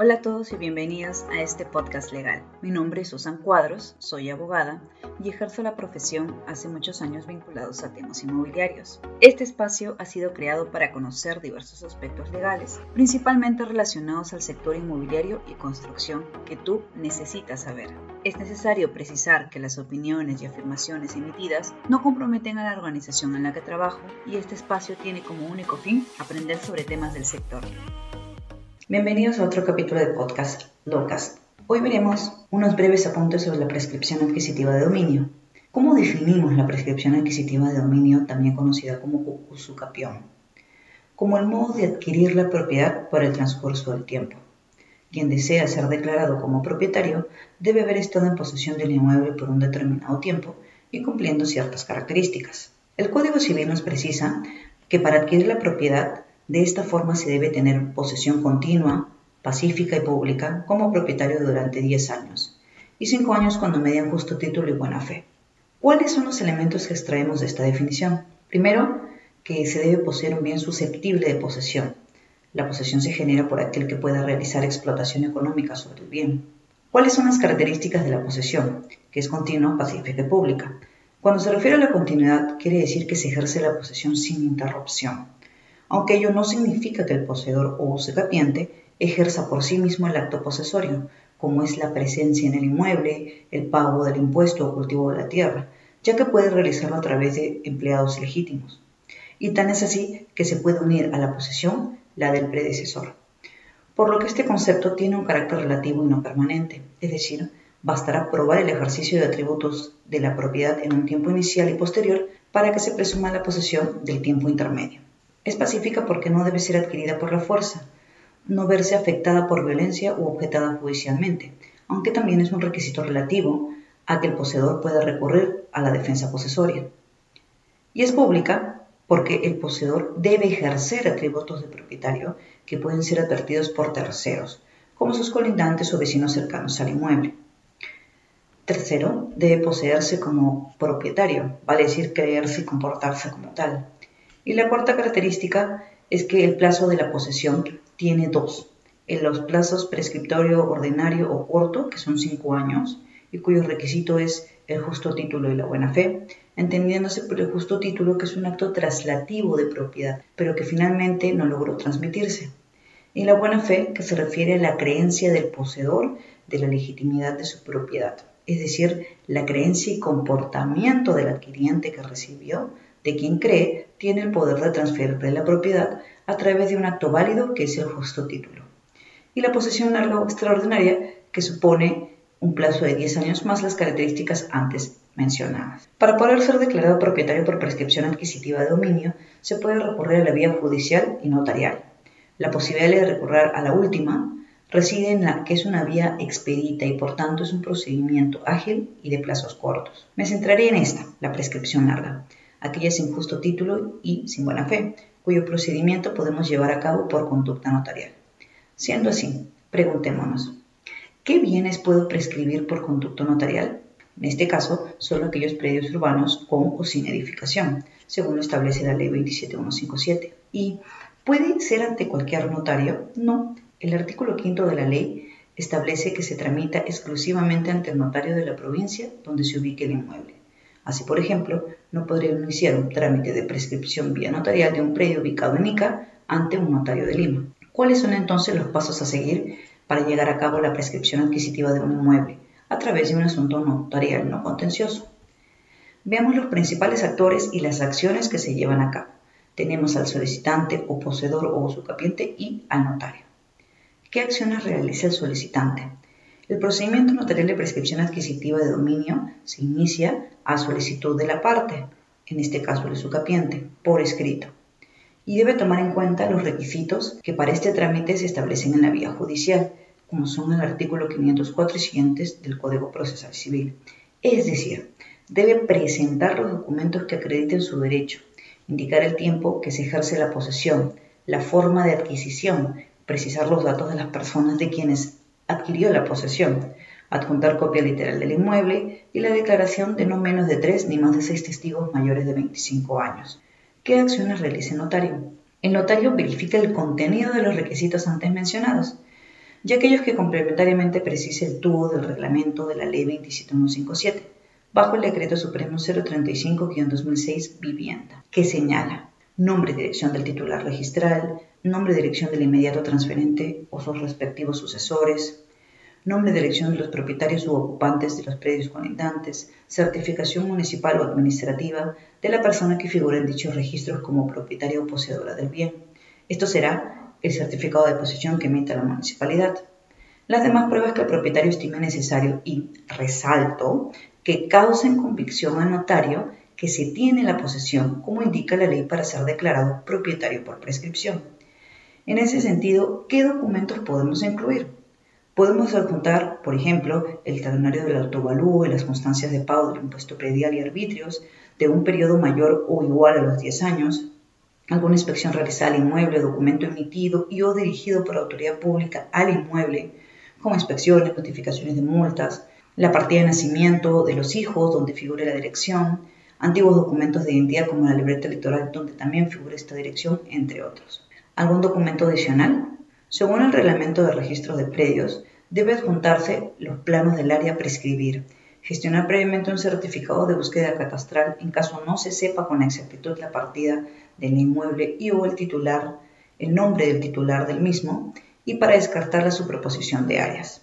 Hola a todos y bienvenidos a este podcast legal. Mi nombre es Susan Cuadros, soy abogada y ejerzo la profesión hace muchos años vinculados a temas inmobiliarios. Este espacio ha sido creado para conocer diversos aspectos legales, principalmente relacionados al sector inmobiliario y construcción que tú necesitas saber. Es necesario precisar que las opiniones y afirmaciones emitidas no comprometen a la organización en la que trabajo y este espacio tiene como único fin aprender sobre temas del sector. Bienvenidos a otro capítulo de podcast Locas. Hoy veremos unos breves apuntes sobre la prescripción adquisitiva de dominio. ¿Cómo definimos la prescripción adquisitiva de dominio, también conocida como usucapión? Como el modo de adquirir la propiedad por el transcurso del tiempo. Quien desea ser declarado como propietario debe haber estado en posesión del inmueble por un determinado tiempo y cumpliendo ciertas características. El Código Civil nos precisa que para adquirir la propiedad de esta forma se debe tener posesión continua, pacífica y pública como propietario durante 10 años y 5 años cuando median justo título y buena fe. ¿Cuáles son los elementos que extraemos de esta definición? Primero, que se debe poseer un bien susceptible de posesión. La posesión se genera por aquel que pueda realizar explotación económica sobre el bien. ¿Cuáles son las características de la posesión? Que es continua, pacífica y pública. Cuando se refiere a la continuidad, quiere decir que se ejerce la posesión sin interrupción aunque ello no significa que el poseedor o usucapiente ejerza por sí mismo el acto posesorio, como es la presencia en el inmueble, el pago del impuesto o cultivo de la tierra, ya que puede realizarlo a través de empleados legítimos. Y tan es así que se puede unir a la posesión la del predecesor. Por lo que este concepto tiene un carácter relativo y no permanente, es decir, bastará probar el ejercicio de atributos de la propiedad en un tiempo inicial y posterior para que se presuma la posesión del tiempo intermedio. Es pacífica porque no debe ser adquirida por la fuerza, no verse afectada por violencia u objetada judicialmente, aunque también es un requisito relativo a que el poseedor pueda recurrir a la defensa posesoria. Y es pública porque el poseedor debe ejercer atributos de propietario que pueden ser advertidos por terceros, como sus colindantes o vecinos cercanos al inmueble. Tercero, debe poseerse como propietario, vale decir creerse y comportarse como tal. Y la cuarta característica es que el plazo de la posesión tiene dos. En los plazos prescriptorio ordinario o corto, que son cinco años, y cuyo requisito es el justo título y la buena fe, entendiéndose por el justo título que es un acto traslativo de propiedad, pero que finalmente no logró transmitirse. Y la buena fe, que se refiere a la creencia del poseedor de la legitimidad de su propiedad, es decir, la creencia y comportamiento del adquiriente que recibió de quien cree tiene el poder de transferir la propiedad a través de un acto válido que es el justo título. Y la posesión larga o extraordinaria que supone un plazo de 10 años más las características antes mencionadas. Para poder ser declarado propietario por prescripción adquisitiva de dominio, se puede recurrir a la vía judicial y notarial. La posibilidad de recurrir a la última reside en la que es una vía expedita y por tanto es un procedimiento ágil y de plazos cortos. Me centraré en esta, la prescripción larga aquella sin justo título y sin buena fe, cuyo procedimiento podemos llevar a cabo por conducta notarial. Siendo así, preguntémonos, ¿qué bienes puedo prescribir por conducto notarial? En este caso, solo aquellos predios urbanos con o sin edificación, según lo establece la ley 27157. ¿Y puede ser ante cualquier notario? No. El artículo quinto de la ley establece que se tramita exclusivamente ante el notario de la provincia donde se ubique el inmueble. Así, por ejemplo, no podría iniciar un trámite de prescripción vía notarial de un predio ubicado en Ica ante un notario de Lima. ¿Cuáles son entonces los pasos a seguir para llegar a cabo la prescripción adquisitiva de un inmueble a través de un asunto notarial no contencioso? Veamos los principales actores y las acciones que se llevan a cabo. Tenemos al solicitante o poseedor o usucapiente y al notario. ¿Qué acciones realiza el solicitante? El procedimiento notarial de prescripción adquisitiva de dominio se inicia a solicitud de la parte, en este caso el sucapiente, por escrito, y debe tomar en cuenta los requisitos que para este trámite se establecen en la vía judicial, como son el artículo 504 y siguientes del Código Procesal Civil. Es decir, debe presentar los documentos que acrediten su derecho, indicar el tiempo que se ejerce la posesión, la forma de adquisición, precisar los datos de las personas de quienes adquirió la posesión, adjuntar copia literal del inmueble y la declaración de no menos de tres ni más de seis testigos mayores de 25 años. ¿Qué acciones realiza el notario? El notario verifica el contenido de los requisitos antes mencionados. y aquellos que complementariamente precise el tubo del reglamento de la Ley 27157, bajo el Decreto Supremo 035-2006 Vivienda, que señala nombre y dirección del titular registral, nombre y dirección del inmediato transferente o sus respectivos sucesores, nombre y dirección de los propietarios u ocupantes de los predios colindantes, certificación municipal o administrativa de la persona que figura en dichos registros como propietaria o poseedora del bien. Esto será el certificado de posesión que emita la municipalidad. Las demás pruebas que el propietario estime necesario y, resalto, que causen convicción al notario que se tiene la posesión, como indica la ley para ser declarado propietario por prescripción. En ese sentido, ¿qué documentos podemos incluir? Podemos adjuntar, por ejemplo, el talonario del autovalúo y las constancias de pago del impuesto predial y arbitrios de un periodo mayor o igual a los 10 años, alguna inspección realizada al inmueble, documento emitido y o dirigido por autoridad pública al inmueble, como inspecciones, notificaciones de multas, la partida de nacimiento de los hijos donde figure la dirección, antiguos documentos de identidad como la libreta electoral donde también figura esta dirección, entre otros. ¿Algún documento adicional? Según el reglamento de registro de predios, debe adjuntarse los planos del área prescribir, gestionar previamente un certificado de búsqueda catastral en caso no se sepa con exactitud la partida del inmueble y o el titular, el nombre del titular del mismo, y para descartar la superposición de áreas.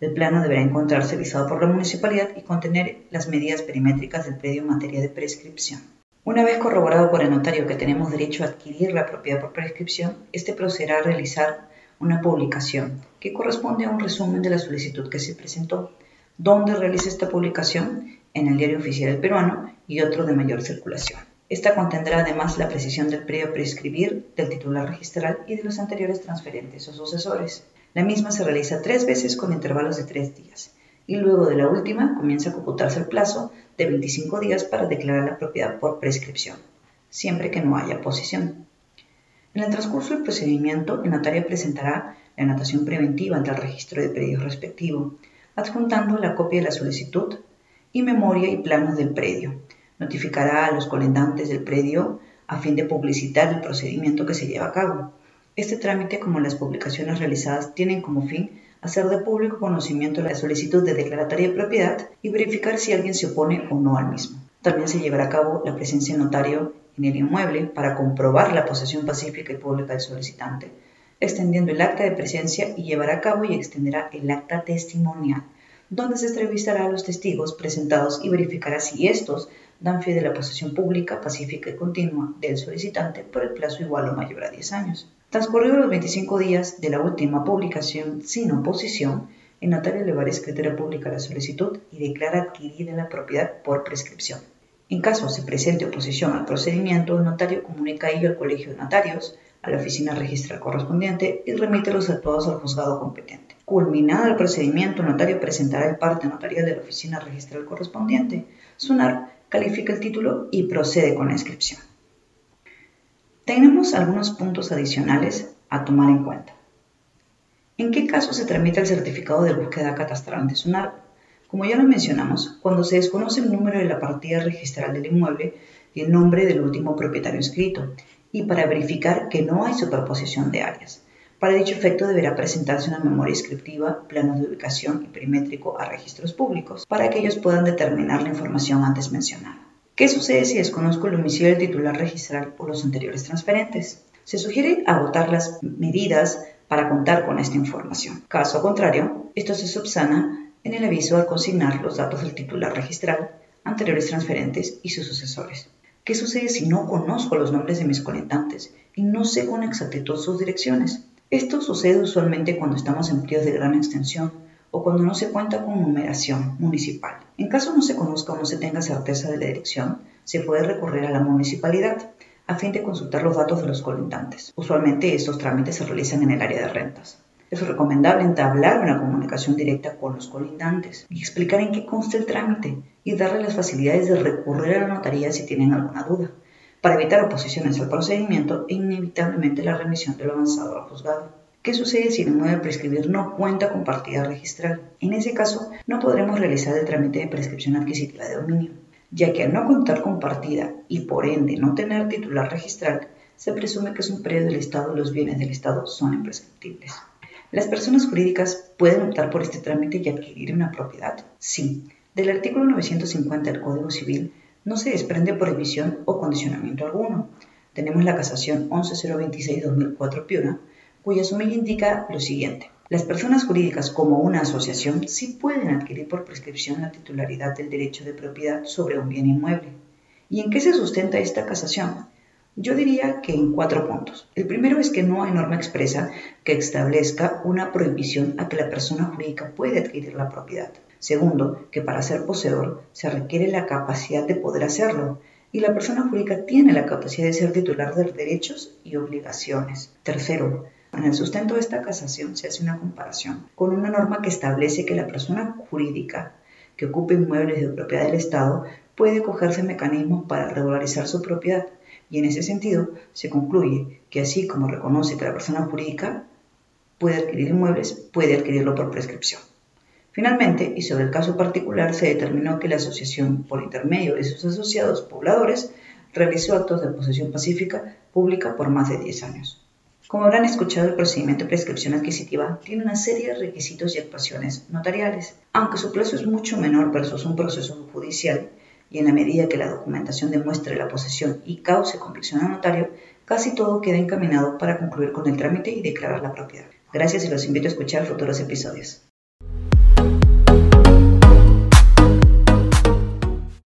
El plano deberá encontrarse visado por la municipalidad y contener las medidas perimétricas del predio en materia de prescripción. Una vez corroborado por el notario que tenemos derecho a adquirir la propiedad por prescripción, este procederá a realizar una publicación que corresponde a un resumen de la solicitud que se presentó. ¿Dónde realiza esta publicación? En el Diario Oficial del Peruano y otro de mayor circulación. Esta contendrá además la precisión del previo prescribir del titular registral y de los anteriores transferentes o sucesores. La misma se realiza tres veces con intervalos de tres días y luego de la última comienza a computarse el plazo de 25 días para declarar la propiedad por prescripción, siempre que no haya posición. En el transcurso del procedimiento, el notario presentará la anotación preventiva ante el registro de predios respectivo, adjuntando la copia de la solicitud y memoria y planos del predio. Notificará a los colendantes del predio a fin de publicitar el procedimiento que se lleva a cabo. Este trámite, como las publicaciones realizadas, tienen como fin hacer de público conocimiento la solicitud de declaratoria de propiedad y verificar si alguien se opone o no al mismo. También se llevará a cabo la presencia notario en el inmueble para comprobar la posesión pacífica y pública del solicitante, extendiendo el acta de presencia y llevará a cabo y extenderá el acta testimonial, donde se entrevistará a los testigos presentados y verificará si estos dan fe de la posesión pública, pacífica y continua del solicitante por el plazo igual o mayor a 10 años. Transcurridos los 25 días de la última publicación sin oposición, el notario elevará escritura pública la solicitud y declara adquirida la propiedad por prescripción. En caso se presente oposición al procedimiento, el notario comunica ello al colegio de notarios, a la oficina registral correspondiente y remite los actuados al juzgado competente. Culminado el procedimiento, el notario presentará el parte notarial de la oficina registral correspondiente. SUNAR califica el título y procede con la inscripción. Tenemos algunos puntos adicionales a tomar en cuenta. ¿En qué caso se tramita el certificado de búsqueda catastral ante SUNAR? Como ya lo mencionamos, cuando se desconoce el número de la partida registral del inmueble y el nombre del último propietario inscrito, y para verificar que no hay superposición de áreas. Para dicho efecto deberá presentarse una memoria descriptiva, planos de ubicación y perimétrico a registros públicos, para que ellos puedan determinar la información antes mencionada. ¿Qué sucede si desconozco el domicilio del titular registral o los anteriores transferentes? Se sugiere agotar las medidas para contar con esta información. Caso contrario, esto se subsana en el aviso al consignar los datos del titular registral, anteriores transferentes y sus sucesores. ¿Qué sucede si no conozco los nombres de mis colentantes y no sé con exactitud sus direcciones? Esto sucede usualmente cuando estamos en periodos de gran extensión o cuando no se cuenta con numeración municipal. En caso no se conozca o no se tenga certeza de la dirección, se puede recurrir a la municipalidad a fin de consultar los datos de los colentantes. Usualmente estos trámites se realizan en el área de rentas. Es recomendable entablar una comunicación directa con los colindantes y explicar en qué consta el trámite y darle las facilidades de recurrir a la notaría si tienen alguna duda, para evitar oposiciones al procedimiento e inevitablemente la remisión de lo avanzado al juzgado. ¿Qué sucede si el inmueble de prescribir no cuenta con partida registral? En ese caso, no podremos realizar el trámite de prescripción adquisitiva de dominio, ya que al no contar con partida y por ende no tener titular registral, se presume que es un predio del Estado y los bienes del Estado son imprescriptibles. ¿Las personas jurídicas pueden optar por este trámite y adquirir una propiedad? Sí. Del artículo 950 del Código Civil no se desprende prohibición o condicionamiento alguno. Tenemos la casación 11026-2004 Piura, cuya sumilla indica lo siguiente. Las personas jurídicas como una asociación sí pueden adquirir por prescripción la titularidad del derecho de propiedad sobre un bien inmueble. ¿Y en qué se sustenta esta casación? Yo diría que en cuatro puntos. El primero es que no hay norma expresa que establezca una prohibición a que la persona jurídica puede adquirir la propiedad. Segundo, que para ser poseedor se requiere la capacidad de poder hacerlo y la persona jurídica tiene la capacidad de ser titular de derechos y obligaciones. Tercero, en el sustento de esta casación se hace una comparación con una norma que establece que la persona jurídica que ocupe inmuebles de propiedad del Estado puede cogerse mecanismos para regularizar su propiedad y en ese sentido se concluye que así como reconoce que la persona jurídica puede adquirir inmuebles, puede adquirirlo por prescripción. Finalmente, y sobre el caso particular, se determinó que la asociación, por intermedio de sus asociados pobladores, realizó actos de posesión pacífica pública por más de 10 años. Como habrán escuchado, el procedimiento de prescripción adquisitiva tiene una serie de requisitos y actuaciones notariales. Aunque su plazo es mucho menor versus un proceso judicial, y en la medida que la documentación demuestre la posesión y cause convicción al notario, casi todo queda encaminado para concluir con el trámite y declarar la propiedad. Gracias y los invito a escuchar futuros episodios.